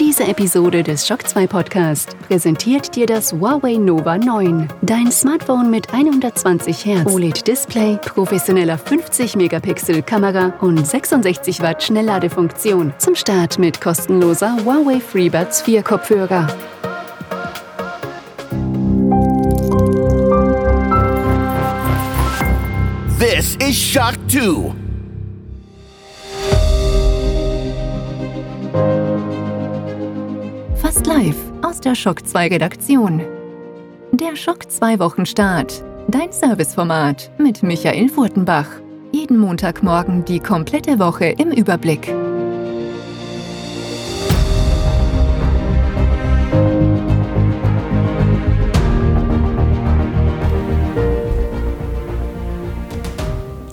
Diese Episode des Shock 2 Podcast präsentiert dir das Huawei Nova 9. Dein Smartphone mit 120 Hertz OLED-Display, professioneller 50-Megapixel Kamera und 66 Watt Schnellladefunktion. Zum Start mit kostenloser Huawei FreeBuds 4 Kopfhörer. This is Shock 2. aus der Schock 2 Redaktion. Der Schock 2 Wochenstart. Dein Serviceformat mit Michael Furtenbach. Jeden Montagmorgen die komplette Woche im Überblick.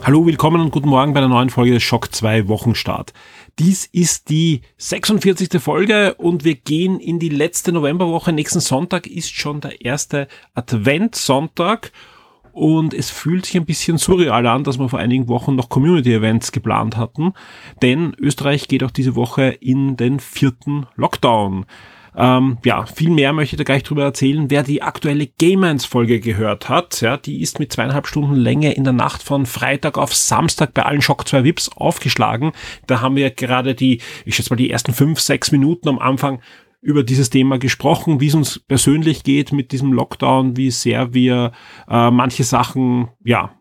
Hallo, willkommen und guten Morgen bei der neuen Folge des Schock 2 Wochenstart. Dies ist die 46. Folge und wir gehen in die letzte Novemberwoche. Nächsten Sonntag ist schon der erste Adventssonntag und es fühlt sich ein bisschen surreal an, dass wir vor einigen Wochen noch Community-Events geplant hatten, denn Österreich geht auch diese Woche in den vierten Lockdown. Ähm, ja, viel mehr möchte ich da gleich drüber erzählen. Wer die aktuelle Game 1 Folge gehört hat, ja, die ist mit zweieinhalb Stunden Länge in der Nacht von Freitag auf Samstag bei allen Shock 2 Vips aufgeschlagen. Da haben wir gerade die, ich schätze mal die ersten fünf, sechs Minuten am Anfang über dieses Thema gesprochen, wie es uns persönlich geht mit diesem Lockdown, wie sehr wir äh, manche Sachen, ja,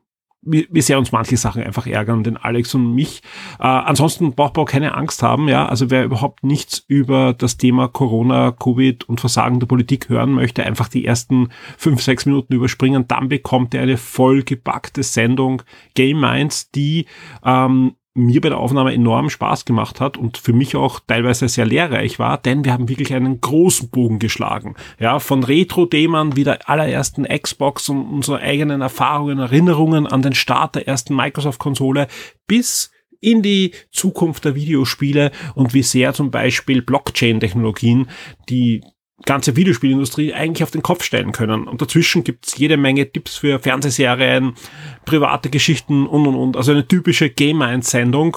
wie, wie sehr uns manche Sachen einfach ärgern, den Alex und mich. Äh, ansonsten braucht man auch keine Angst haben, ja. Also wer überhaupt nichts über das Thema Corona, Covid und Versagen der Politik hören möchte, einfach die ersten fünf, sechs Minuten überspringen, dann bekommt er eine vollgepackte Sendung Game Minds, die ähm, mir bei der Aufnahme enorm Spaß gemacht hat und für mich auch teilweise sehr lehrreich war, denn wir haben wirklich einen großen Bogen geschlagen. Ja, von Retro-Themen wie der allerersten Xbox und unsere eigenen Erfahrungen, Erinnerungen an den Start der ersten Microsoft-Konsole bis in die Zukunft der Videospiele und wie sehr zum Beispiel Blockchain-Technologien die ganze Videospielindustrie eigentlich auf den Kopf stellen können. Und dazwischen gibt's jede Menge Tipps für Fernsehserien, private Geschichten und und und. Also eine typische Game 1 Sendung,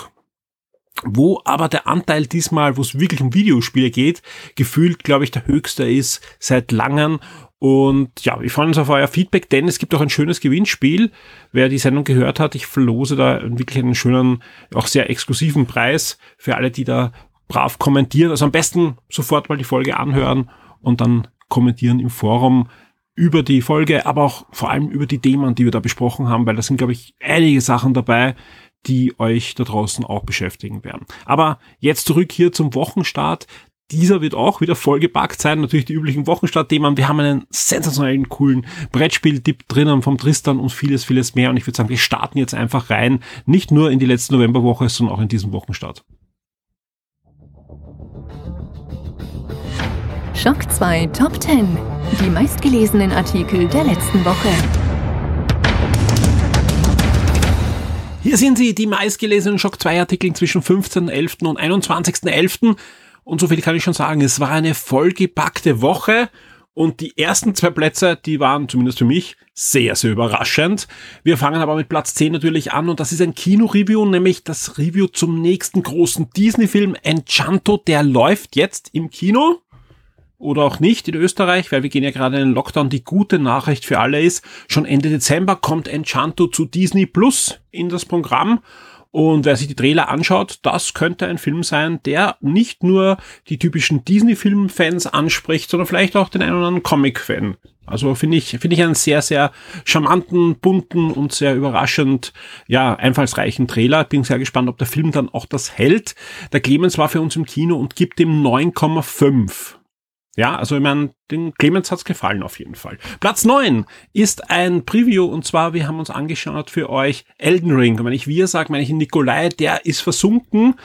wo aber der Anteil diesmal, wo es wirklich um Videospiele geht, gefühlt, glaube ich, der höchste ist seit langem. Und ja, wir freuen uns auf euer Feedback, denn es gibt auch ein schönes Gewinnspiel. Wer die Sendung gehört hat, ich verlose da wirklich einen schönen, auch sehr exklusiven Preis für alle, die da brav kommentieren. Also am besten sofort mal die Folge anhören und dann kommentieren im Forum über die Folge, aber auch vor allem über die Themen, die wir da besprochen haben, weil da sind, glaube ich, einige Sachen dabei, die euch da draußen auch beschäftigen werden. Aber jetzt zurück hier zum Wochenstart. Dieser wird auch wieder vollgepackt sein, natürlich die üblichen Wochenstart-Themen. Wir haben einen sensationellen, coolen Brettspiel-Tipp drinnen vom Tristan und vieles, vieles mehr. Und ich würde sagen, wir starten jetzt einfach rein, nicht nur in die letzte Novemberwoche, sondern auch in diesen Wochenstart. Schock 2 Top 10. Die meistgelesenen Artikel der letzten Woche. Hier sind sie, die meistgelesenen Schock 2 Artikel zwischen 15.11. und 21.11. Und so viel kann ich schon sagen, es war eine vollgepackte Woche. Und die ersten zwei Plätze, die waren zumindest für mich sehr, sehr überraschend. Wir fangen aber mit Platz 10 natürlich an und das ist ein Kino-Review, nämlich das Review zum nächsten großen Disney-Film Enchanto. Der läuft jetzt im Kino oder auch nicht in Österreich, weil wir gehen ja gerade in den Lockdown. Die gute Nachricht für alle ist, schon Ende Dezember kommt Enchanto zu Disney Plus in das Programm. Und wer sich die Trailer anschaut, das könnte ein Film sein, der nicht nur die typischen Disney-Film-Fans anspricht, sondern vielleicht auch den einen oder anderen Comic-Fan. Also finde ich, finde ich einen sehr, sehr charmanten, bunten und sehr überraschend, ja, einfallsreichen Trailer. Bin sehr gespannt, ob der Film dann auch das hält. Der Clemens war für uns im Kino und gibt ihm 9,5. Ja, also ich meine, den Clemens hat's gefallen auf jeden Fall. Platz neun ist ein Preview und zwar, wir haben uns angeschaut für euch Elden Ring. Und wenn ich wir sage, meine ich Nikolai, der ist versunken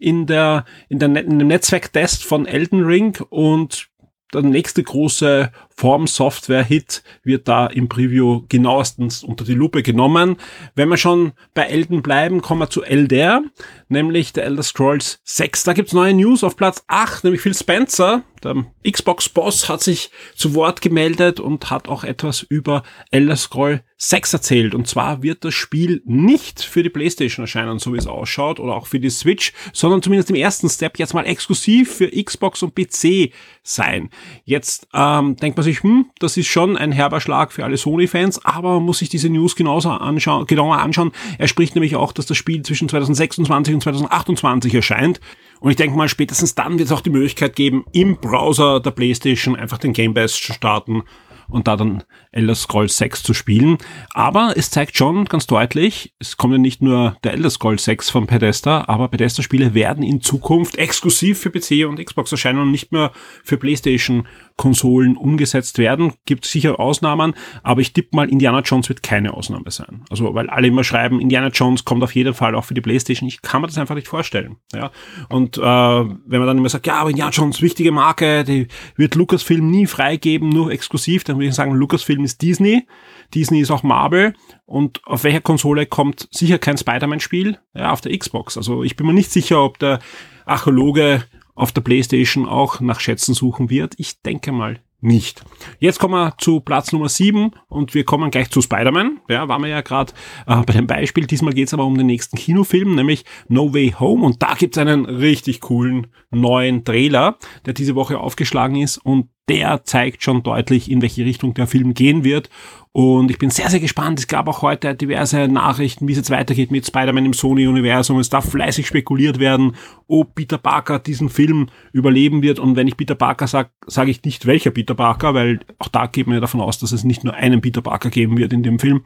in der, in der, in dem Netzwerktest von Elden Ring und der nächste große Form Software Hit wird da im Preview genauestens unter die Lupe genommen. Wenn wir schon bei Elden bleiben, kommen wir zu Elder, nämlich der Elder Scrolls 6. Da gibt's neue News auf Platz 8, nämlich Phil Spencer, der Xbox-Boss, hat sich zu Wort gemeldet und hat auch etwas über Elder Scroll 6 erzählt. Und zwar wird das Spiel nicht für die PlayStation erscheinen, so wie es ausschaut, oder auch für die Switch, sondern zumindest im ersten Step jetzt mal exklusiv für Xbox und PC sein. Jetzt ähm, denkt man sich, hm, das ist schon ein herber Schlag für alle Sony-Fans, aber man muss sich diese News genauso anschauen, genauer anschauen. Er spricht nämlich auch, dass das Spiel zwischen 2026 und 2028 erscheint. Und ich denke mal, spätestens dann wird es auch die Möglichkeit geben, im Browser der PlayStation einfach den Game Pass zu starten und da dann Elder Scrolls 6 zu spielen. Aber es zeigt schon ganz deutlich, es kommt ja nicht nur der Elder Scrolls 6 von Bethesda, aber Bethesda-Spiele werden in Zukunft exklusiv für PC und Xbox erscheinen und nicht mehr für PlayStation Konsolen umgesetzt werden. Gibt sicher Ausnahmen, aber ich tippe mal, Indiana Jones wird keine Ausnahme sein. Also, weil alle immer schreiben, Indiana Jones kommt auf jeden Fall auch für die Playstation. Ich kann mir das einfach nicht vorstellen. Ja. Und äh, wenn man dann immer sagt, ja, aber Indiana Jones, wichtige Marke, die wird Lucasfilm nie freigeben, nur exklusiv, dann würde ich sagen, Lucasfilm ist Disney. Disney ist auch Marvel. Und auf welcher Konsole kommt sicher kein Spider-Man-Spiel? Ja, auf der Xbox. Also ich bin mir nicht sicher, ob der Archäologe auf der PlayStation auch nach Schätzen suchen wird. Ich denke mal nicht. Jetzt kommen wir zu Platz Nummer 7 und wir kommen gleich zu Spider-Man. Ja, waren wir ja gerade äh, bei dem Beispiel. Diesmal geht es aber um den nächsten Kinofilm, nämlich No Way Home. Und da gibt's einen richtig coolen neuen Trailer, der diese Woche aufgeschlagen ist und der zeigt schon deutlich, in welche Richtung der Film gehen wird. Und ich bin sehr, sehr gespannt. Es gab auch heute diverse Nachrichten, wie es jetzt weitergeht mit Spider-Man im Sony-Universum. Es darf fleißig spekuliert werden, ob Peter Parker diesen Film überleben wird. Und wenn ich Peter Parker sage, sage ich nicht welcher Peter Parker, weil auch da geht man ja davon aus, dass es nicht nur einen Peter Parker geben wird in dem Film.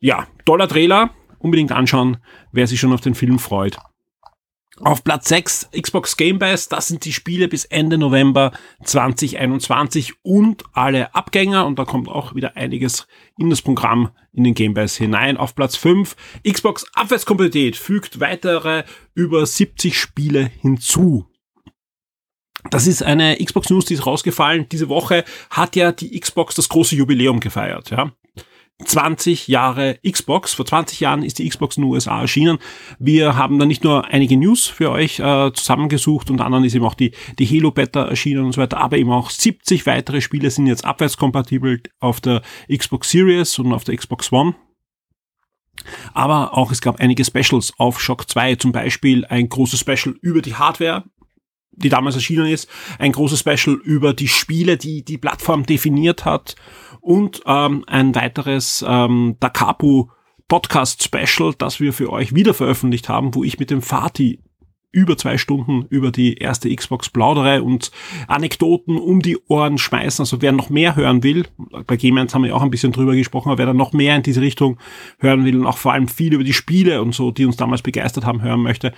Ja, toller Trailer. Unbedingt anschauen, wer sich schon auf den Film freut. Auf Platz 6 Xbox Game Pass, das sind die Spiele bis Ende November 2021 und alle Abgänger und da kommt auch wieder einiges in das Programm in den Game Pass hinein. Auf Platz 5 Xbox Abwärtskompatibilität fügt weitere über 70 Spiele hinzu. Das ist eine Xbox News, die ist rausgefallen. Diese Woche hat ja die Xbox das große Jubiläum gefeiert. Ja. 20 Jahre Xbox. Vor 20 Jahren ist die Xbox in den USA erschienen. Wir haben da nicht nur einige News für euch äh, zusammengesucht, unter anderem ist eben auch die, die Halo Beta erschienen und so weiter, aber eben auch 70 weitere Spiele sind jetzt abwärtskompatibel auf der Xbox Series und auf der Xbox One. Aber auch es gab einige Specials auf Shock 2, zum Beispiel ein großes Special über die Hardware, die damals erschienen ist, ein großes Special über die Spiele, die die Plattform definiert hat und ähm, ein weiteres ähm, Dakapu Podcast Special, das wir für euch wieder veröffentlicht haben, wo ich mit dem Fatih über zwei Stunden über die erste Xbox plaudere und Anekdoten um die Ohren schmeißen. Also wer noch mehr hören will, bei Gamers haben wir auch ein bisschen drüber gesprochen, aber wer dann noch mehr in diese Richtung hören will und auch vor allem viel über die Spiele und so, die uns damals begeistert haben, hören möchte,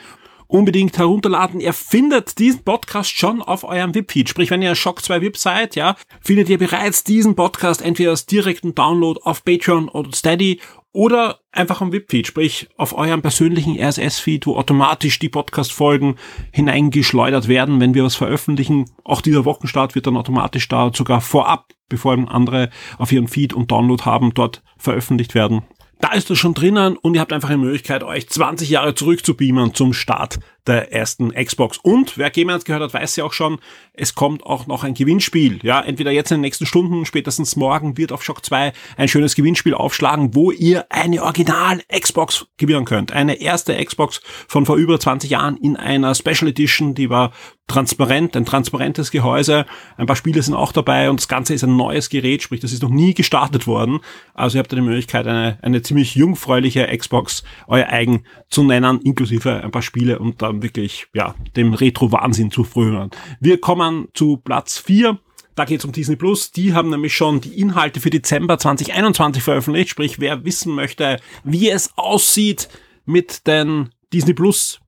unbedingt herunterladen. Ihr findet diesen Podcast schon auf eurem VIP-Feed. Sprich, wenn ihr Shock 2 VIP seid, ja, findet ihr bereits diesen Podcast entweder als direkten Download auf Patreon oder Steady oder einfach am VIP-Feed, sprich auf eurem persönlichen RSS-Feed, wo automatisch die Podcast-Folgen hineingeschleudert werden, wenn wir was veröffentlichen. Auch dieser Wochenstart wird dann automatisch da sogar vorab, bevor andere auf ihren Feed und Download haben, dort veröffentlicht werden. Da ist das schon drinnen und ihr habt einfach die Möglichkeit, euch 20 Jahre zurückzubeamen zum Start der ersten Xbox. Und wer Game gehört hat, weiß ja auch schon, es kommt auch noch ein Gewinnspiel. Ja, entweder jetzt in den nächsten Stunden, spätestens morgen wird auf Shock 2 ein schönes Gewinnspiel aufschlagen, wo ihr eine Original Xbox gewinnen könnt. Eine erste Xbox von vor über 20 Jahren in einer Special Edition, die war transparent, ein transparentes Gehäuse. Ein paar Spiele sind auch dabei und das Ganze ist ein neues Gerät, sprich, das ist noch nie gestartet worden. Also ihr habt da die Möglichkeit, eine, eine ziemlich jungfräuliche Xbox euer eigen zu nennen, inklusive ein paar Spiele und dann wirklich, ja, dem Retro-Wahnsinn zu frönen. Wir kommen zu Platz 4. Da geht es um Disney Plus. Die haben nämlich schon die Inhalte für Dezember 2021 veröffentlicht. Sprich, wer wissen möchte, wie es aussieht mit den Disney Plus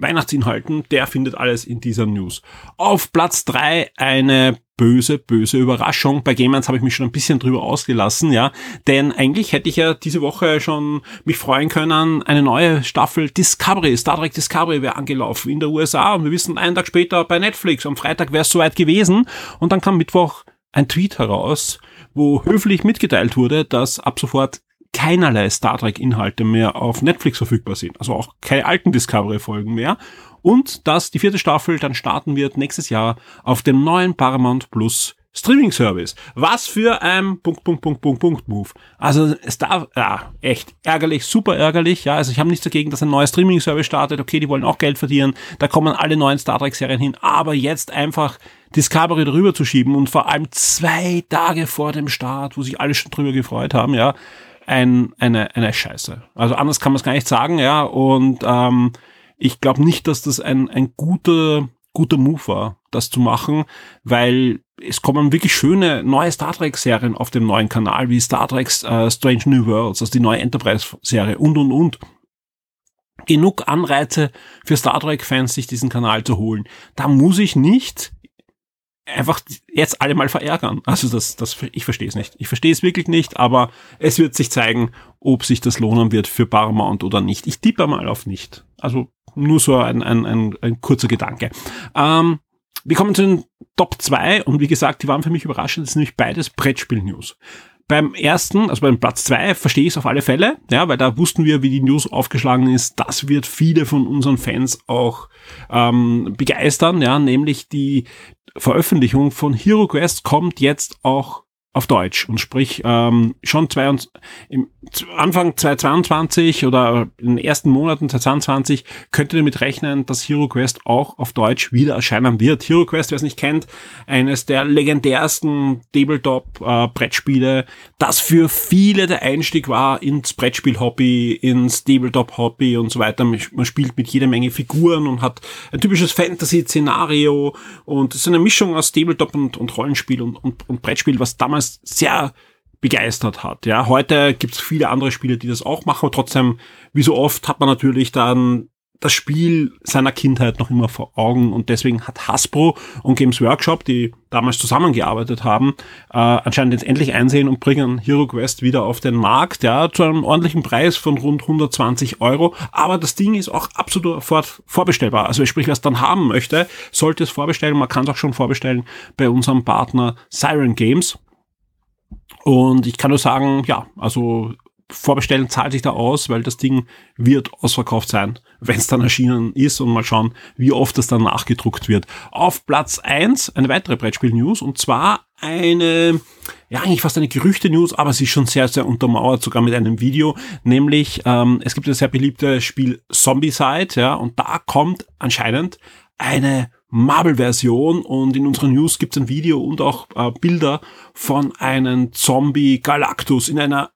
Weihnachtsinhalten, der findet alles in dieser News. Auf Platz drei eine böse, böse Überraschung. Bei Gamers habe ich mich schon ein bisschen drüber ausgelassen, ja. Denn eigentlich hätte ich ja diese Woche schon mich freuen können, eine neue Staffel Discovery, Star Trek Discovery wäre angelaufen in der USA und wir wissen einen Tag später bei Netflix. Am Freitag wäre es soweit gewesen und dann kam Mittwoch ein Tweet heraus, wo höflich mitgeteilt wurde, dass ab sofort keinerlei Star Trek-Inhalte mehr auf Netflix verfügbar sind. Also auch keine alten Discovery-Folgen mehr. Und dass die vierte Staffel dann starten wird nächstes Jahr auf dem neuen Paramount Plus Streaming Service. Was für ein Punkt, Punkt, Punkt, Punkt, Punkt Move. Also es darf, ja, echt ärgerlich, super ärgerlich. Ja, also ich habe nichts dagegen, dass ein neuer Streaming Service startet. Okay, die wollen auch Geld verdienen. Da kommen alle neuen Star Trek Serien hin. Aber jetzt einfach Discovery drüber zu schieben und vor allem zwei Tage vor dem Start, wo sich alle schon drüber gefreut haben, ja, ein, eine, eine Scheiße. Also anders kann man es gar nicht sagen, ja. Und ähm, ich glaube nicht, dass das ein, ein guter, guter Move war, das zu machen, weil es kommen wirklich schöne neue Star Trek-Serien auf dem neuen Kanal, wie Star Trek äh, Strange New Worlds, also die neue Enterprise-Serie und, und, und. Genug Anreize für Star Trek-Fans, sich diesen Kanal zu holen. Da muss ich nicht einfach jetzt alle mal verärgern. Also das, das, ich verstehe es nicht. Ich verstehe es wirklich nicht, aber es wird sich zeigen, ob sich das lohnen wird für Paramount oder nicht. Ich tippe mal auf nicht. Also nur so ein, ein, ein, ein kurzer Gedanke. Ähm, wir kommen zu den Top 2 und wie gesagt, die waren für mich überraschend. Das sind nämlich beides Brettspiel-News. Beim ersten, also beim Platz 2, verstehe ich es auf alle Fälle, ja, weil da wussten wir, wie die News aufgeschlagen ist. Das wird viele von unseren Fans auch ähm, begeistern, ja, nämlich die Veröffentlichung von Hero Quest kommt jetzt auch auf Deutsch und sprich ähm, schon zwei, im Anfang 2022 oder in den ersten Monaten 2022 könnt ihr damit rechnen, dass Hero Quest auch auf Deutsch wieder erscheinen wird. Hero Quest, wer es nicht kennt, eines der legendärsten Tabletop-Brettspiele, das für viele der Einstieg war ins Brettspiel-Hobby, ins Tabletop-Hobby und so weiter. Man spielt mit jeder Menge Figuren und hat ein typisches Fantasy-Szenario und es ist eine Mischung aus Tabletop und, und Rollenspiel und, und, und Brettspiel, was damals damals sehr begeistert hat. Ja, heute gibt es viele andere Spiele, die das auch machen, trotzdem, wie so oft, hat man natürlich dann das Spiel seiner Kindheit noch immer vor Augen und deswegen hat Hasbro und Games Workshop, die damals zusammengearbeitet haben, äh, anscheinend jetzt endlich einsehen und bringen Hero Quest wieder auf den Markt, ja, zu einem ordentlichen Preis von rund 120 Euro. Aber das Ding ist auch absolut vor, vorbestellbar. Also sprich, wer es dann haben möchte, sollte es vorbestellen. Man kann es auch schon vorbestellen bei unserem Partner Siren Games. Und ich kann nur sagen, ja, also Vorbestellen zahlt sich da aus, weil das Ding wird ausverkauft sein, wenn es dann erschienen ist und mal schauen, wie oft das dann nachgedruckt wird. Auf Platz eins eine weitere Brettspiel-News und zwar eine, ja eigentlich fast eine Gerüchte-News, aber sie ist schon sehr, sehr untermauert, sogar mit einem Video, nämlich ähm, es gibt das sehr beliebte Spiel Zombicide, ja, und da kommt anscheinend eine Marvel-Version und in unserer News gibt es ein Video und auch äh, Bilder von einem Zombie Galactus in einer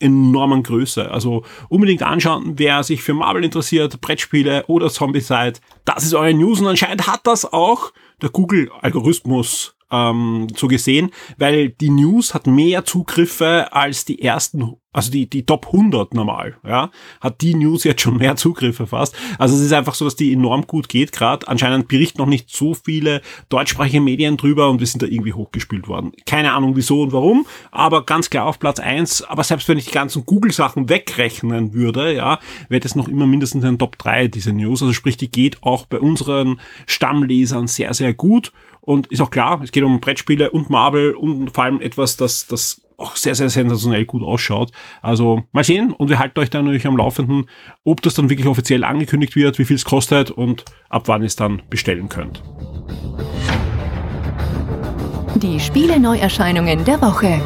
enormen Größe. Also unbedingt anschauen, wer sich für Marvel interessiert, Brettspiele oder Zombie-Side. Das ist eure News und anscheinend hat das auch der Google-Algorithmus ähm, so gesehen, weil die News hat mehr Zugriffe als die ersten, also die, die Top 100 normal, ja, hat die News jetzt schon mehr Zugriffe fast. Also es ist einfach so, dass die enorm gut geht gerade. Anscheinend berichten noch nicht so viele deutschsprachige Medien drüber und wir sind da irgendwie hochgespielt worden. Keine Ahnung wieso und warum, aber ganz klar auf Platz eins. Aber selbst wenn ich die ganzen Google-Sachen wegrechnen würde, ja, wäre das noch immer mindestens ein Top 3, diese News. Also sprich, die geht auch bei unseren Stammlesern sehr, sehr gut. Und ist auch klar, es geht um Brettspiele und Marvel und vor allem etwas, das, das auch sehr, sehr sensationell gut ausschaut. Also mal sehen und wir halten euch dann natürlich am Laufenden, ob das dann wirklich offiziell angekündigt wird, wie viel es kostet und ab wann ihr es dann bestellen könnt. Die Spiele Neuerscheinungen der Woche.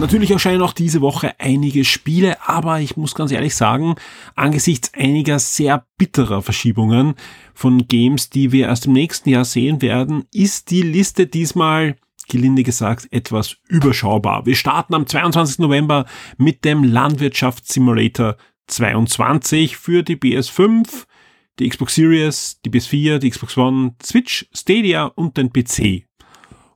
Natürlich erscheinen auch diese Woche einige Spiele, aber ich muss ganz ehrlich sagen, angesichts einiger sehr bitterer Verschiebungen von Games, die wir erst im nächsten Jahr sehen werden, ist die Liste diesmal gelinde gesagt etwas überschaubar. Wir starten am 22. November mit dem Landwirtschaftssimulator 22 für die PS5, die Xbox Series, die PS4, die Xbox One, Switch, Stadia und den PC.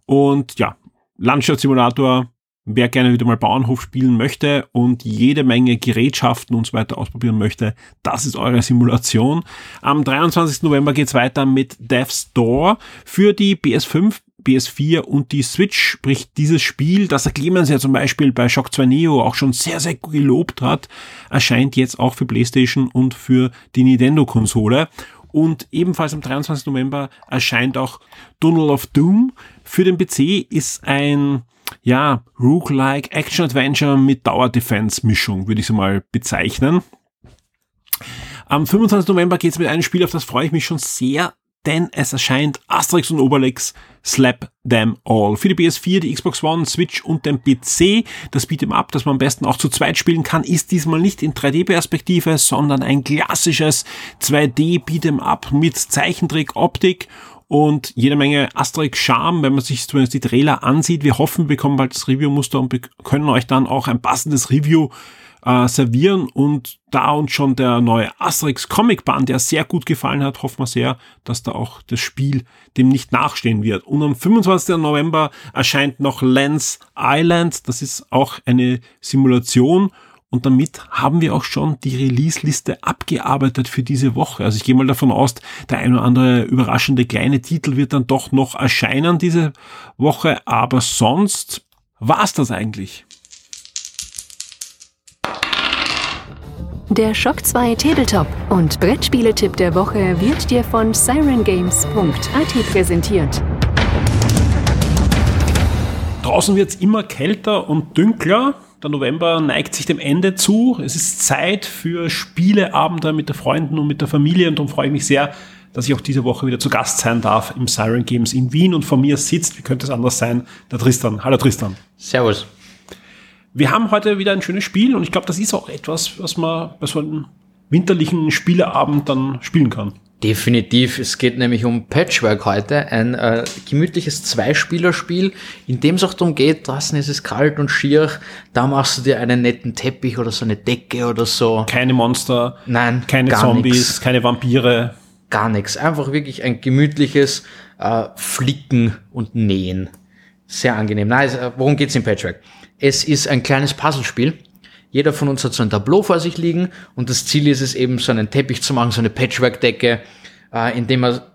Und ja, Landwirtschaftssimulator Wer gerne wieder mal Bauernhof spielen möchte und jede Menge Gerätschaften und so weiter ausprobieren möchte, das ist eure Simulation. Am 23. November geht's weiter mit Death's Door für die PS5, PS4 und die Switch, sprich dieses Spiel, das der Clemens ja zum Beispiel bei Shock 2 Neo auch schon sehr, sehr gelobt hat, erscheint jetzt auch für PlayStation und für die Nintendo-Konsole. Und ebenfalls am 23. November erscheint auch Tunnel of Doom. Für den PC ist ein ja, Rook-like Action-Adventure mit Tower-Defense-Mischung, würde ich so mal bezeichnen. Am 25. November geht es mit einem Spiel, auf das freue ich mich schon sehr, denn es erscheint Asterix und Obelix Slap Them All. Für die PS4, die Xbox One, Switch und den PC. Das Beat'em Up, das man am besten auch zu zweit spielen kann, ist diesmal nicht in 3D-Perspektive, sondern ein klassisches 2D Beat'em Up mit Zeichentrick-Optik und jede Menge Asterix-Charme, wenn man sich zumindest die Trailer ansieht. Wir hoffen, wir bekommen bald das Review-Muster und können euch dann auch ein passendes Review äh, servieren und da uns schon der neue Asterix Comic Band, der sehr gut gefallen hat, hoffen wir sehr, dass da auch das Spiel dem nicht nachstehen wird. Und am 25. November erscheint noch Lens Island, das ist auch eine Simulation und damit haben wir auch schon die Release-Liste abgearbeitet für diese Woche. Also ich gehe mal davon aus, der ein oder andere überraschende kleine Titel wird dann doch noch erscheinen diese Woche. Aber sonst war's das eigentlich. Der Shock 2 Tabletop und Brettspieletipp der Woche wird dir von sirengames.at präsentiert. Draußen wird's immer kälter und dünkler. Der November neigt sich dem Ende zu. Es ist Zeit für Spieleabende mit den Freunden und mit der Familie und darum freue ich mich sehr, dass ich auch diese Woche wieder zu Gast sein darf im Siren Games in Wien und vor mir sitzt, wie könnte es anders sein, der Tristan. Hallo Tristan. Servus. Wir haben heute wieder ein schönes Spiel und ich glaube, das ist auch etwas, was man bei so einem winterlichen Spieleabend dann spielen kann. Definitiv. Es geht nämlich um Patchwork heute, ein äh, gemütliches Zweispielerspiel, in dem es auch darum geht, draußen ist es kalt und schier, da machst du dir einen netten Teppich oder so eine Decke oder so. Keine Monster, Nein, keine Zombies, nix. keine Vampire. Gar nichts. Einfach wirklich ein gemütliches äh, Flicken und Nähen. Sehr angenehm. Nein, äh, worum geht's im Patchwork? Es ist ein kleines Puzzlespiel. Jeder von uns hat so ein Tableau vor sich liegen und das Ziel ist es eben, so einen Teppich zu machen, so eine Patchwork-Decke, äh, indem er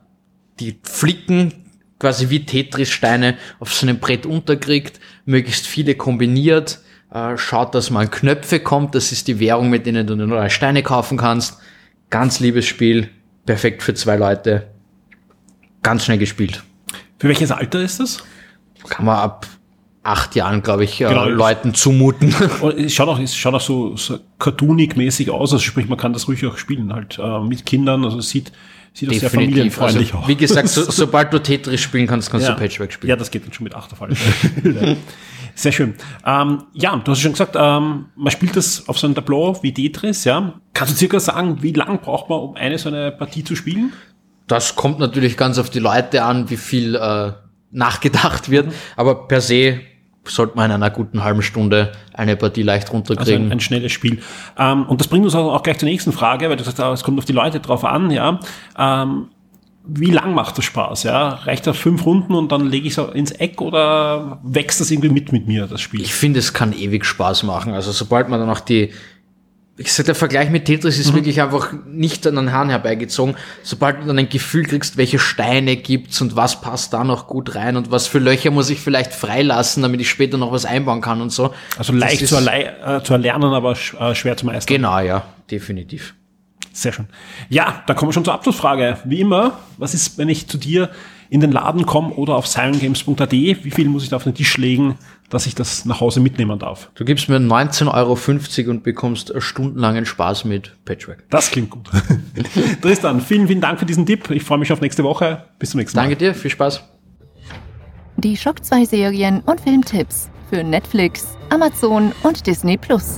die Flicken quasi wie Tetris-Steine auf so einem Brett unterkriegt, möglichst viele kombiniert, äh, schaut, dass mal Knöpfe kommt, das ist die Währung, mit denen du neue Steine kaufen kannst. Ganz liebes Spiel, perfekt für zwei Leute, ganz schnell gespielt. Für welches Alter ist das? Kann man ab acht Jahren, glaube ich, äh, Genau. Leuten zumuten. Und es schaut auch, es schaut auch so, so cartoonig-mäßig aus, also sprich, man kann das ruhig auch spielen, halt äh, mit Kindern, also es sieht, sieht auch sehr familienfreundlich Also, aus. wie gesagt, so, sobald du Tetris spielen kannst, kannst du Patchwork spielen. Ja, das geht dann schon mit 8 auf alle Fälle. Sehr schön. Ähm, ja, du hast schon gesagt, ähm, man spielt das auf so einem Tableau wie Tetris, ja. Kannst du circa sagen, wie lang braucht man, um eine so eine Partie zu spielen? Das kommt natürlich ganz auf die Leute an, wie viel äh, nachgedacht Mhm. wird. Aber per se sollte man in einer guten halben Stunde eine Partie leicht Also runterkriegen. ein, ein schnelles Spiel. Ähm, und das bringt uns auch auch gleich zur nächsten Frage, weil du sagst, ah, es kommt auf die Leute drauf an, ja. Ähm, wie lang macht das Spaß, ja? Reicht das fünf Runden und dann lege ich es ins Eck oder wächst das irgendwie mit mit mir, das Spiel? ich finde, es kann ewig Spaß machen. Also sobald man dann auch die, ich sag, der Vergleich mit Tetris Mhm. ist wirklich einfach nicht an den Haaren herbeigezogen. Sobald du dann ein Gefühl kriegst, welche Steine gibt's und was passt da noch gut rein und was für Löcher muss ich vielleicht freilassen, damit ich später noch was einbauen kann und so. Also leicht ist- zu, erlei- äh, zu erlernen, aber sch äh, schwer zu meistern. Genau, ja, definitiv. Sehr schön. Ja, da kommen wir schon zur Abschlussfrage. Wie immer, was ist, wenn ich zu dir in den Laden komme oder auf sirengames.at? Wie viel muss ich da auf den Tisch legen, dass ich das nach Hause mitnehmen darf? Du gibst mir 19,50 Euro und bekommst stundenlangen Spaß mit Patchwork. Das klingt gut. Tristan, vielen, vielen Dank für diesen Tipp. Ich freue mich auf nächste Woche. Bis zum nächsten Mal. Danke dir, viel Spaß. Die Shock 2 Serien und Filmtipps für Netflix, Amazon und Disney Plus.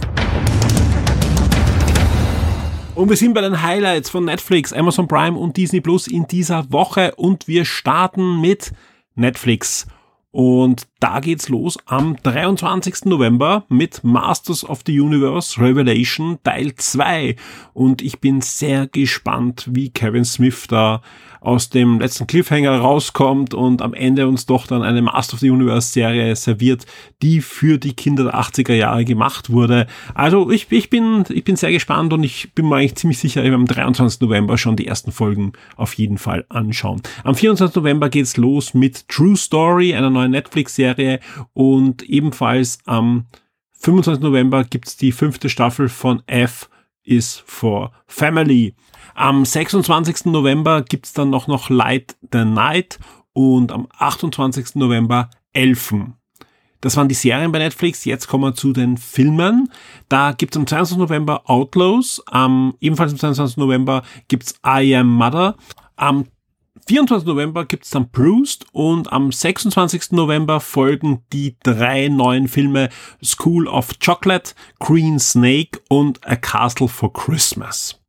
Und wir sind bei den Highlights von Netflix, Amazon Prime und Disney Plus in dieser Woche und wir starten mit Netflix. Und da geht's los am 23. November mit Masters of the Universe Revelation Teil 2. Und ich bin sehr gespannt, wie Kevin Smith da aus dem letzten Cliffhanger rauskommt und am Ende uns doch dann eine Master of the Universe Serie serviert, die für die Kinder der 80er Jahre gemacht wurde. Also ich, ich, bin, ich bin sehr gespannt und ich bin mir eigentlich ziemlich sicher, ich werde am 23. November schon die ersten Folgen auf jeden Fall anschauen. Am 24. November geht's los mit True Story, einer neuen Netflix-Serie und ebenfalls am 25. November gibt's die fünfte Staffel von F is for Family. Am 26. November gibt's dann noch noch Light the Night und am 28. November Elfen. Das waren die Serien bei Netflix. Jetzt kommen wir zu den Filmen. Da gibt's am 22. November Outlaws. Am, ebenfalls am 22. November gibt's I Am Mother. Am 24. November gibt's dann Proust und am 26. November folgen die drei neuen Filme School of Chocolate, Green Snake und A Castle for Christmas.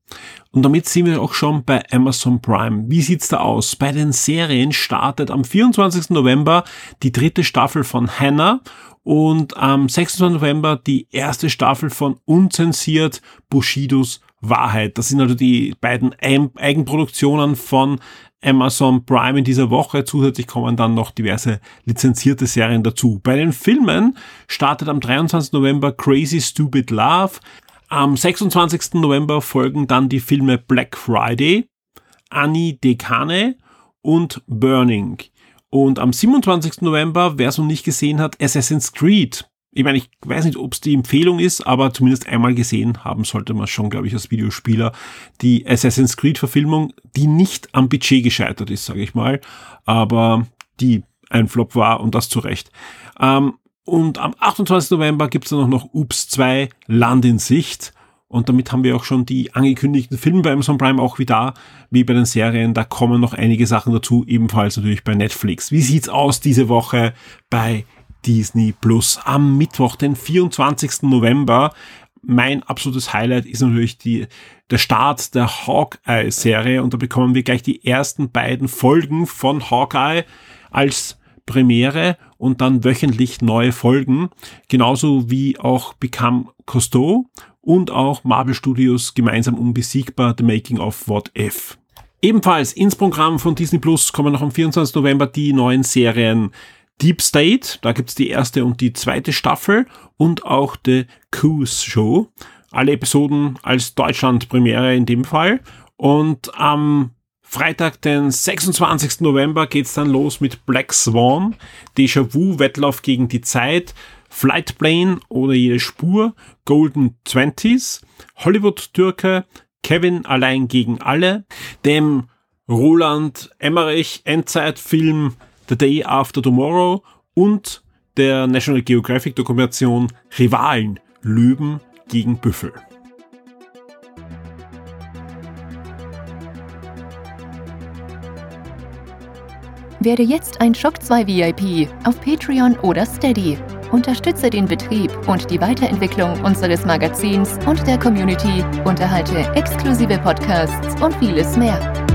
Und damit sind wir auch schon bei Amazon Prime. Wie sieht's da aus? Bei den Serien startet am 24. November die dritte Staffel von Hannah und am 26. November die erste Staffel von Unzensiert Bushidos Wahrheit. Das sind also die beiden Eigenproduktionen von Amazon Prime in dieser Woche. Zusätzlich kommen dann noch diverse lizenzierte Serien dazu. Bei den Filmen startet am 23. November Crazy Stupid Love. Am 26. November folgen dann die Filme Black Friday, Annie Dekane und Burning. Und am 27. November, wer es noch nicht gesehen hat, Assassin's Creed. Ich meine, ich weiß nicht, ob es die Empfehlung ist, aber zumindest einmal gesehen haben sollte man schon, glaube ich, als Videospieler. Die Assassin's Creed-Verfilmung, die nicht am Budget gescheitert ist, sage ich mal, aber die ein Flop war und das zu Recht. Ähm, und am 28. November gibt es dann auch noch Ups 2 Land in Sicht. Und damit haben wir auch schon die angekündigten Filme bei Amazon Prime auch wieder, wie bei den Serien. Da kommen noch einige Sachen dazu, ebenfalls natürlich bei Netflix. Wie sieht's aus diese Woche bei Disney Plus? Am Mittwoch, den 24. November. Mein absolutes Highlight ist natürlich die, der Start der Hawkeye-Serie und da bekommen wir gleich die ersten beiden Folgen von Hawkeye als Premiere und dann wöchentlich neue Folgen, genauso wie auch Become Cousteau und auch Marvel Studios gemeinsam unbesiegbar The Making of What If. Ebenfalls ins Programm von Disney Plus kommen noch am 24. November die neuen Serien Deep State, da gibt's die erste und die zweite Staffel und auch The Coos Show. Alle Episoden als Deutschland-Premiere in dem Fall. Und am Freitag, den 26. November geht's dann los mit Black Swan, Déjà-vu, Wettlauf gegen die Zeit, Flight Plane oder jede Spur, Golden Twenties, Hollywood-Türke, Kevin allein gegen alle, dem Roland Emmerich Endzeitfilm The Day After Tomorrow und der National Geographic Dokumentation Rivalen, Löwen gegen Büffel. Werde jetzt ein Shock 2 VIP auf Patreon oder Steady. Unterstütze den Betrieb und die Weiterentwicklung unseres Magazins und der Community, unterhalte exklusive Podcasts und vieles mehr.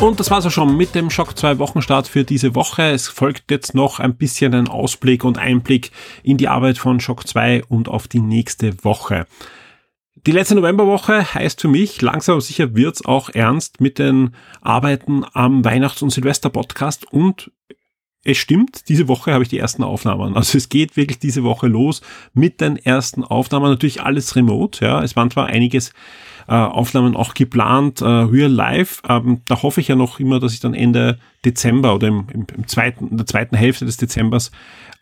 Und das war's auch schon mit dem Schock 2 Wochenstart für diese Woche. Es folgt jetzt noch ein bisschen ein Ausblick und Einblick in die Arbeit von Schock 2 und auf die nächste Woche. Die letzte Novemberwoche heißt für mich, langsam aber sicher wird's auch ernst mit den Arbeiten am Weihnachts- und Silvester-Podcast und es stimmt, diese Woche habe ich die ersten Aufnahmen. Also es geht wirklich diese Woche los mit den ersten Aufnahmen. Natürlich alles remote, ja. Es waren zwar einiges äh, Aufnahmen auch geplant, äh, real live. Ähm, da hoffe ich ja noch immer, dass ich dann Ende Dezember oder im, im, im zweiten, in der zweiten Hälfte des Dezembers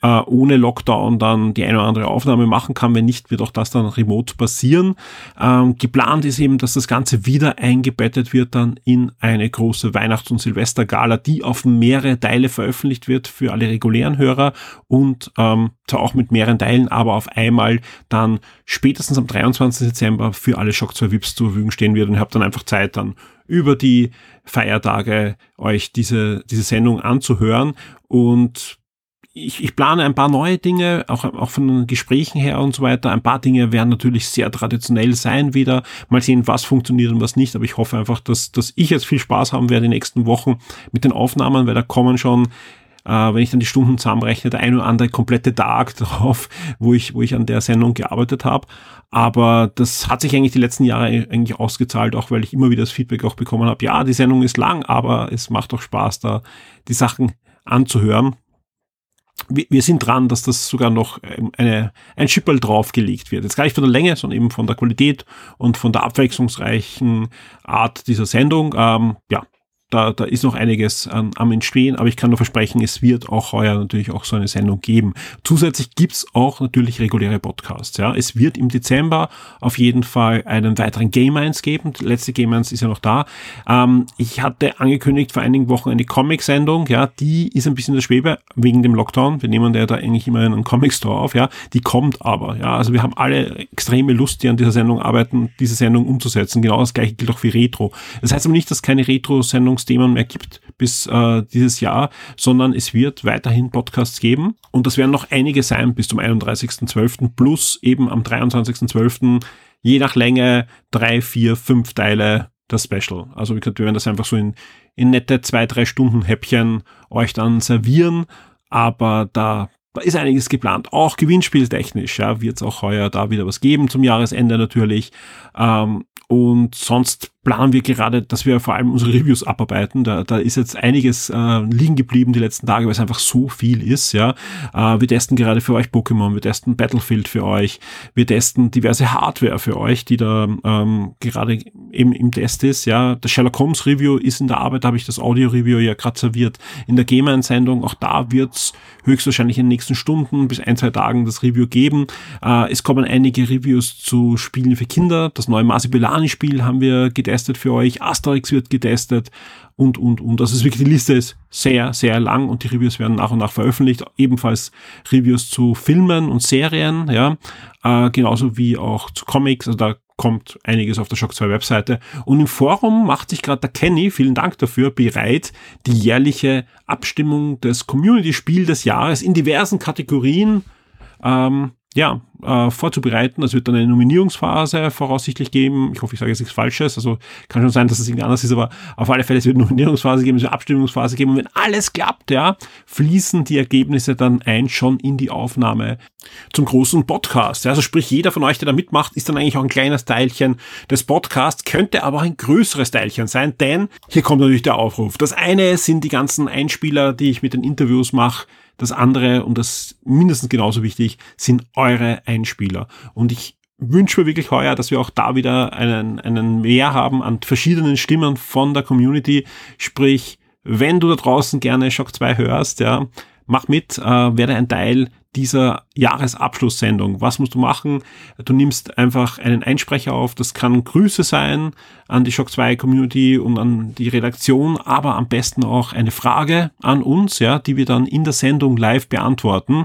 äh, ohne Lockdown dann die eine oder andere Aufnahme machen kann. Wenn nicht, wird auch das dann remote passieren. Ähm, geplant ist eben, dass das Ganze wieder eingebettet wird dann in eine große Weihnachts- und Silvestergala, die auf mehrere Teile veröffentlicht wird für alle regulären Hörer und ähm, auch mit mehreren Teilen, aber auf einmal dann spätestens am 23. Dezember für alle Shock 2 VIPs zur Verfügung stehen wird und ihr habt dann einfach Zeit dann über die Feiertage euch diese, diese Sendung anzuhören und ich, ich plane ein paar neue Dinge, auch, auch von den Gesprächen her und so weiter. Ein paar Dinge werden natürlich sehr traditionell sein wieder. Mal sehen, was funktioniert und was nicht. Aber ich hoffe einfach, dass, dass ich jetzt viel Spaß haben werde die nächsten Wochen mit den Aufnahmen, weil da kommen schon äh, wenn ich dann die Stunden zusammenrechne, der ein oder andere komplette Tag drauf, wo ich, wo ich an der Sendung gearbeitet habe. Aber das hat sich eigentlich die letzten Jahre eigentlich ausgezahlt, auch weil ich immer wieder das Feedback auch bekommen habe, ja, die Sendung ist lang, aber es macht doch Spaß, da die Sachen anzuhören. Wir, wir sind dran, dass das sogar noch ähm, eine, ein Schipperl draufgelegt wird. Jetzt gar nicht von der Länge, sondern eben von der Qualität und von der abwechslungsreichen Art dieser Sendung. Ähm, ja, da, da ist noch einiges an, am Entstehen, aber ich kann nur versprechen, es wird auch heuer natürlich auch so eine Sendung geben. Zusätzlich gibt's auch natürlich reguläre Podcasts. Ja, Es wird im Dezember auf jeden Fall einen weiteren Game 1 geben. Die letzte Game 1 ist ja noch da. Ähm, ich hatte angekündigt vor einigen Wochen eine Comic-Sendung. Ja, Die ist ein bisschen in der Schwebe wegen dem Lockdown. Wir nehmen ja da eigentlich immer einen Comic-Store auf. Ja, Die kommt aber. Ja, Also wir haben alle extreme Lust, die an dieser Sendung arbeiten, diese Sendung umzusetzen. Genau das gleiche gilt auch für Retro. Das heißt aber nicht, dass keine Retro-Sendung Sendungsthemen mehr gibt bis äh, dieses Jahr, sondern es wird weiterhin Podcasts geben und das werden noch einige sein bis zum 31.12. plus eben am 23.12. je nach Länge drei, vier, fünf Teile das Special. Also wie gesagt, wir werden das einfach so in, in nette zwei, drei Stunden Häppchen euch dann servieren, aber da da ist einiges geplant. Auch gewinnspieltechnisch, ja, wird es auch heuer da wieder was geben zum Jahresende natürlich. Ähm, und sonst planen wir gerade, dass wir vor allem unsere Reviews abarbeiten. Da, da ist jetzt einiges äh, liegen geblieben die letzten Tage, weil es einfach so viel ist. Ja, äh, Wir testen gerade für euch Pokémon, wir testen Battlefield für euch, wir testen diverse Hardware für euch, die da ähm, gerade eben im Test ist. Ja, Das Sherlock Holmes Review ist in der Arbeit, da habe ich das Audio-Review ja gerade serviert. In der Game-Einsendung, auch da wird's höchstwahrscheinlich in den nächsten Stunden bis ein, zwei Tagen das Review geben. Äh, es kommen einige Reviews zu Spielen für Kinder. Das neue Masipelani-Spiel haben wir getestet für euch, Asterix wird getestet und, und, und. Also es ist wirklich, die Liste ist sehr, sehr lang und die Reviews werden nach und nach veröffentlicht. Ebenfalls Reviews zu Filmen und Serien, ja, äh, genauso wie auch zu Comics. Also da kommt einiges auf der Shock 2 Webseite. Und im Forum macht sich gerade der Kenny, vielen Dank dafür, bereit, die jährliche Abstimmung des Community-Spiel des Jahres in diversen Kategorien ähm, ja, äh, vorzubereiten. Es wird dann eine Nominierungsphase voraussichtlich geben. Ich hoffe, ich sage jetzt nichts Falsches. Also kann schon sein, dass es irgendwie anders ist, aber auf alle Fälle, es wird eine Nominierungsphase geben, es wird eine Abstimmungsphase geben. Und wenn alles klappt, ja, fließen die Ergebnisse dann ein schon in die Aufnahme zum großen Podcast. Ja, also sprich, jeder von euch, der da mitmacht, ist dann eigentlich auch ein kleines Teilchen des Podcasts, könnte aber auch ein größeres Teilchen sein, denn hier kommt natürlich der Aufruf. Das eine sind die ganzen Einspieler, die ich mit den Interviews mache, das andere, und das mindestens genauso wichtig, sind eure Einspieler. Und ich wünsche mir wirklich heuer, dass wir auch da wieder einen, einen Mehr haben an verschiedenen Stimmen von der Community. Sprich, wenn du da draußen gerne Shock 2 hörst, ja, mach mit, äh, werde ein Teil dieser Jahresabschlusssendung. Was musst du machen? Du nimmst einfach einen Einsprecher auf. Das kann Grüße sein an die Shock 2 Community und an die Redaktion, aber am besten auch eine Frage an uns, ja, die wir dann in der Sendung live beantworten.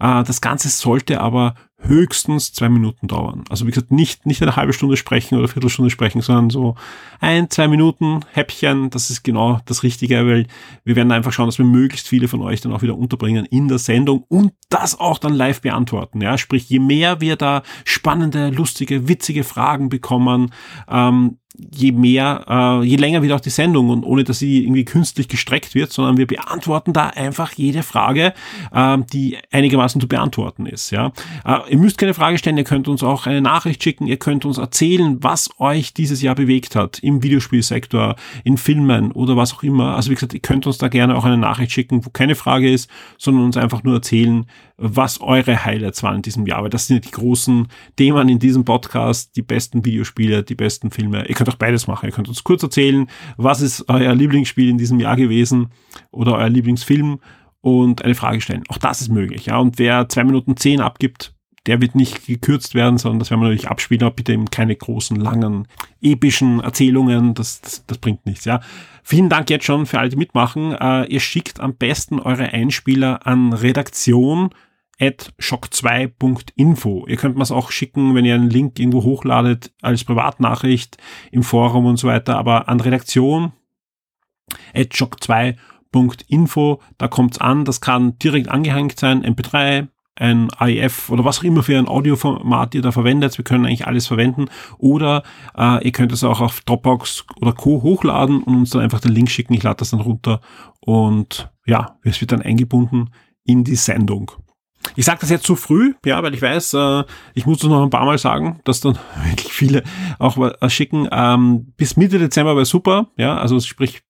Äh, das Ganze sollte aber höchstens zwei Minuten dauern. Also wie gesagt, nicht, nicht eine halbe Stunde sprechen oder Viertelstunde sprechen, sondern so ein, zwei Minuten Häppchen, das ist genau das Richtige, weil wir werden einfach schauen, dass wir möglichst viele von euch dann auch wieder unterbringen in der Sendung und das auch dann live beantworten. Ja, sprich, je mehr wir da spannende, lustige, witzige Fragen bekommen, ähm, je mehr, äh, je länger wird auch die Sendung und ohne dass sie irgendwie künstlich gestreckt wird, sondern wir beantworten da einfach jede Frage, äh, die einigermaßen zu beantworten ist. Ja, äh, ihr müsst keine Frage stellen, ihr könnt uns auch eine Nachricht schicken, ihr könnt uns erzählen, was euch dieses Jahr bewegt hat im Videospielsektor, in Filmen oder was auch immer. Also wie gesagt, ihr könnt uns da gerne auch eine Nachricht schicken, wo keine Frage ist, sondern uns einfach nur erzählen, was eure Highlights waren in diesem Jahr. Weil das sind die großen Themen in diesem Podcast, die besten Videospiele, die besten Filme. Ihr könnt auch beides machen. Ihr könnt uns kurz erzählen, was ist euer Lieblingsspiel in diesem Jahr gewesen oder euer Lieblingsfilm und eine Frage stellen. Auch das ist möglich. Ja. Und wer zwei Minuten zehn abgibt, der wird nicht gekürzt werden, sondern das werden wir natürlich abspielen, aber bitte eben keine großen, langen, epischen Erzählungen, das, das, das bringt nichts, ja. Vielen Dank jetzt schon für alle, die mitmachen. Äh, ihr schickt am besten eure Einspieler an Redaktion at shock2.info. Ihr könnt mir es auch schicken, wenn ihr einen Link irgendwo hochladet als Privatnachricht im Forum und so weiter, aber an Redaktion at shock2.info, da kommt's an, das kann direkt angehängt sein, MP3, ein AIF oder was auch immer für ein Audioformat ihr da verwendet. Wir können eigentlich alles verwenden. Oder äh, ihr könnt es auch auf Dropbox oder Co. hochladen und uns dann einfach den Link schicken. Ich lade das dann runter und ja, es wird dann eingebunden in die Sendung. Ich sage das jetzt zu früh, ja, weil ich weiß, äh, ich muss das noch ein paar Mal sagen, dass dann wirklich viele auch was schicken. Ähm, bis Mitte Dezember wäre super, ja, also sprich,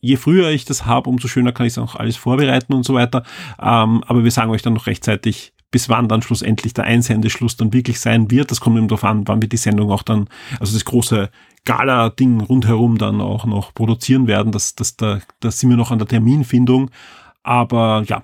je früher ich das habe, umso schöner kann ich auch alles vorbereiten und so weiter. Ähm, aber wir sagen euch dann noch rechtzeitig, bis wann dann schlussendlich der Einsendeschluss dann wirklich sein wird. Das kommt eben darauf an, wann wir die Sendung auch dann, also das große Gala-Ding rundherum dann auch noch produzieren werden. Das, das, da, da sind wir noch an der Terminfindung. Aber ja,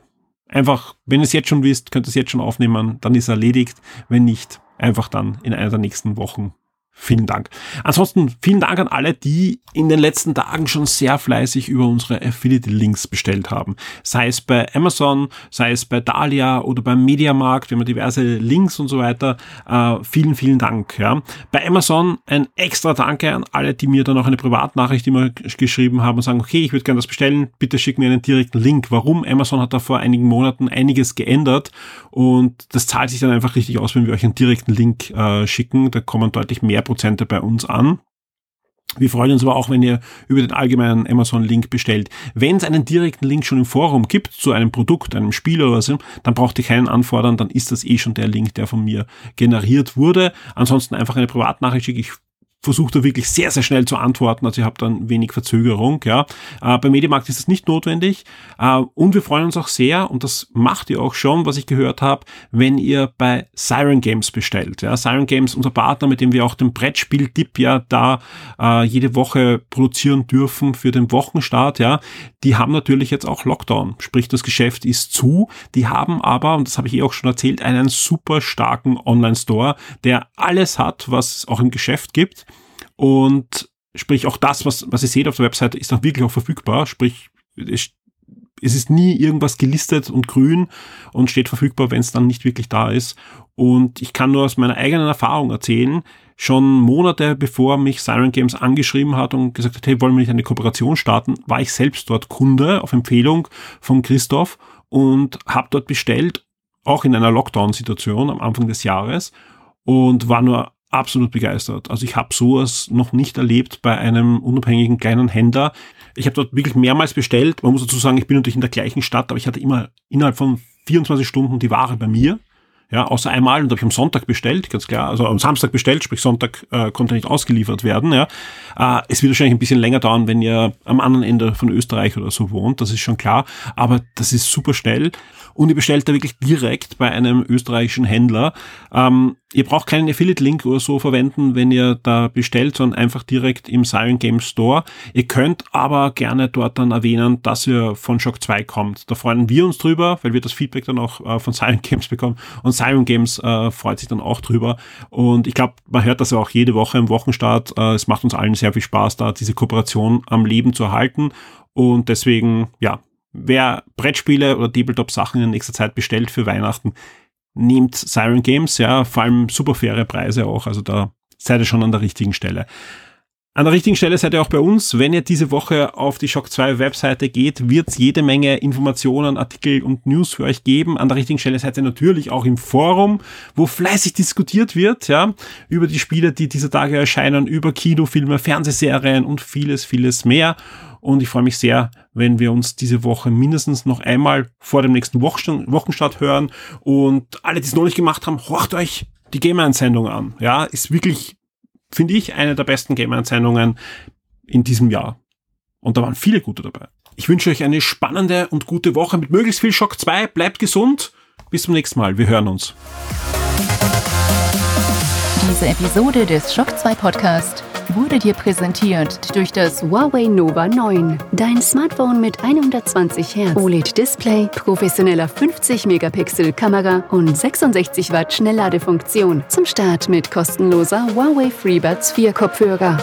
einfach, wenn es jetzt schon wisst, könnt ihr es jetzt schon aufnehmen, dann ist erledigt. Wenn nicht, einfach dann in einer der nächsten Wochen Vielen Dank. Ansonsten vielen Dank an alle, die in den letzten Tagen schon sehr fleißig über unsere Affiliate-Links bestellt haben. Sei es bei Amazon, sei es bei Dahlia oder beim Mediamarkt, wir haben diverse Links und so weiter. Äh, vielen, vielen Dank. Ja. Bei Amazon ein extra Danke an alle, die mir dann auch eine Privatnachricht immer geschrieben haben und sagen, okay, ich würde gerne das bestellen, bitte schick mir einen direkten Link. Warum? Amazon hat da vor einigen Monaten einiges geändert und das zahlt sich dann einfach richtig aus, wenn wir euch einen direkten Link äh, schicken. Da kommen deutlich mehr Prozente bei uns an. Wir freuen uns aber auch, wenn ihr über den allgemeinen Amazon-Link bestellt. Wenn es einen direkten Link schon im Forum gibt zu einem Produkt, einem Spiel oder so, dann braucht ihr keinen anfordern, dann ist das eh schon der Link, der von mir generiert wurde. Ansonsten einfach eine Privatnachricht schicke ich versucht da wirklich sehr, sehr schnell zu antworten. Also ihr habt dann wenig Verzögerung. Ja. Äh, beim Mediamarkt ist das nicht notwendig. Äh, und wir freuen uns auch sehr, und das macht ihr auch schon, was ich gehört habe, wenn ihr bei Siren Games bestellt. Ja. Siren Games, unser Partner, mit dem wir auch den Brettspiel-Tipp ja da äh, jede Woche produzieren dürfen für den Wochenstart. Ja. Die haben natürlich jetzt auch Lockdown. Sprich, das Geschäft ist zu. Die haben aber, und das habe ich eh auch schon erzählt, einen super starken Online-Store, der alles hat, was es auch im Geschäft gibt. Und sprich, auch das, was, was ihr seht auf der Webseite, ist auch wirklich auch verfügbar. Sprich, es, es ist nie irgendwas gelistet und grün und steht verfügbar, wenn es dann nicht wirklich da ist. Und ich kann nur aus meiner eigenen Erfahrung erzählen, schon Monate bevor mich Siren Games angeschrieben hat und gesagt hat, hey, wollen wir nicht eine Kooperation starten, war ich selbst dort Kunde auf Empfehlung von Christoph und habe dort bestellt, auch in einer Lockdown-Situation am Anfang des Jahres und war nur absolut begeistert. Also ich habe sowas noch nicht erlebt bei einem unabhängigen kleinen Händler. Ich habe dort wirklich mehrmals bestellt. Man muss dazu sagen, ich bin natürlich in der gleichen Stadt, aber ich hatte immer innerhalb von 24 Stunden die Ware bei mir. Ja, außer einmal, und da habe ich am Sonntag bestellt, ganz klar, also am Samstag bestellt, sprich Sonntag äh, konnte nicht ausgeliefert werden. Ja. Äh, es wird wahrscheinlich ein bisschen länger dauern, wenn ihr am anderen Ende von Österreich oder so wohnt, das ist schon klar, aber das ist super schnell und ihr bestellt da wirklich direkt bei einem österreichischen Händler. Ähm, ihr braucht keinen Affiliate-Link oder so verwenden, wenn ihr da bestellt, sondern einfach direkt im Siren Games Store. Ihr könnt aber gerne dort dann erwähnen, dass ihr von Shock 2 kommt. Da freuen wir uns drüber, weil wir das Feedback dann auch äh, von Siren Games bekommen und Siren Games äh, freut sich dann auch drüber. Und ich glaube, man hört das ja auch jede Woche im Wochenstart. Äh, es macht uns allen sehr viel Spaß, da diese Kooperation am Leben zu erhalten. Und deswegen, ja, wer Brettspiele oder Tabletop-Sachen in nächster Zeit bestellt für Weihnachten, nehmt Siren Games, ja, vor allem super faire Preise auch, also da seid ihr schon an der richtigen Stelle. An der richtigen Stelle seid ihr auch bei uns. Wenn ihr diese Woche auf die Shock 2 Webseite geht, wird es jede Menge Informationen, Artikel und News für euch geben. An der richtigen Stelle seid ihr natürlich auch im Forum, wo fleißig diskutiert wird, ja, über die Spiele, die dieser Tage erscheinen, über Kinofilme, Fernsehserien und vieles, vieles mehr. Und ich freue mich sehr, wenn wir uns diese Woche mindestens noch einmal vor dem nächsten Wochenstart hören. Und alle, die es noch nicht gemacht haben, horcht euch die Gamer-Einsendung an. Ja, ist wirklich, finde ich, eine der besten Gamer-Einsendungen in diesem Jahr. Und da waren viele gute dabei. Ich wünsche euch eine spannende und gute Woche mit möglichst viel Schock 2. Bleibt gesund. Bis zum nächsten Mal. Wir hören uns. Diese Episode des Schock 2 Podcast wurde dir präsentiert durch das Huawei Nova 9. Dein Smartphone mit 120 Hertz OLED-Display, professioneller 50-Megapixel-Kamera und 66 Watt Schnellladefunktion. Zum Start mit kostenloser Huawei FreeBuds 4 Kopfhörer.